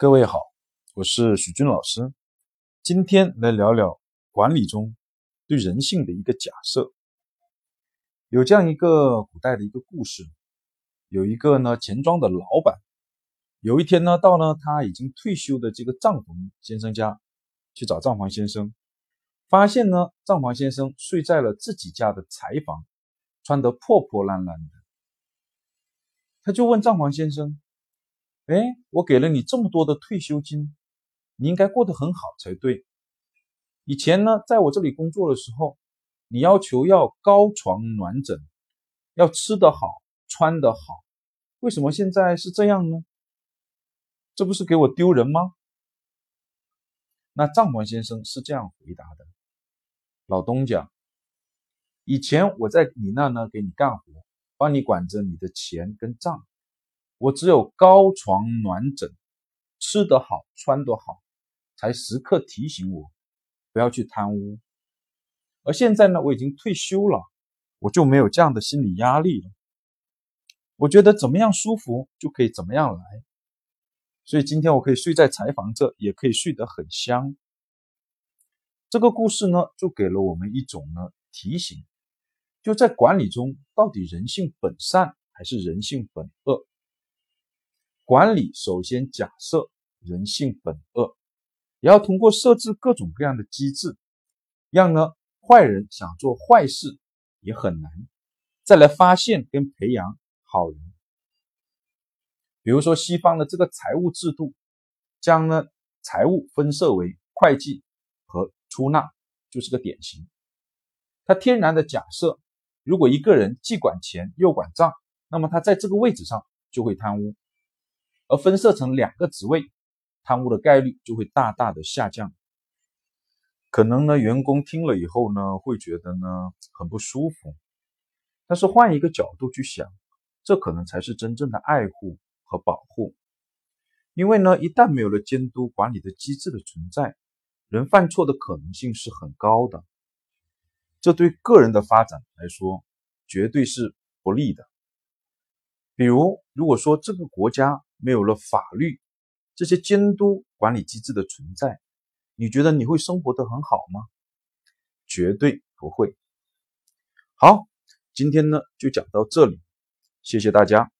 各位好，我是许军老师，今天来聊聊管理中对人性的一个假设。有这样一个古代的一个故事，有一个呢钱庄的老板，有一天呢到了他已经退休的这个账房先生家去找账房先生，发现呢账房先生睡在了自己家的柴房，穿得破破烂烂的。他就问账房先生：“哎，我给了你这么多的退休金，你应该过得很好才对。以前呢，在我这里工作的时候，你要求要高床暖枕，要吃得好，穿得好，为什么现在是这样呢？这不是给我丢人吗？”那账房先生是这样回答的：“老东家，以前我在你那呢给你干活。”帮你管着你的钱跟账，我只有高床暖枕，吃得好穿得好，才时刻提醒我不要去贪污。而现在呢，我已经退休了，我就没有这样的心理压力了。我觉得怎么样舒服就可以怎么样来，所以今天我可以睡在柴房这，也可以睡得很香。这个故事呢，就给了我们一种呢提醒。就在管理中，到底人性本善还是人性本恶？管理首先假设人性本恶，也要通过设置各种各样的机制，让呢坏人想做坏事也很难，再来发现跟培养好人。比如说西方的这个财务制度，将呢财务分设为会计和出纳，就是个典型。它天然的假设。如果一个人既管钱又管账，那么他在这个位置上就会贪污，而分设成两个职位，贪污的概率就会大大的下降。可能呢，员工听了以后呢，会觉得呢很不舒服。但是换一个角度去想，这可能才是真正的爱护和保护。因为呢，一旦没有了监督管理的机制的存在，人犯错的可能性是很高的。这对个人的发展来说，绝对是不利的。比如，如果说这个国家没有了法律这些监督管理机制的存在，你觉得你会生活的很好吗？绝对不会。好，今天呢就讲到这里，谢谢大家。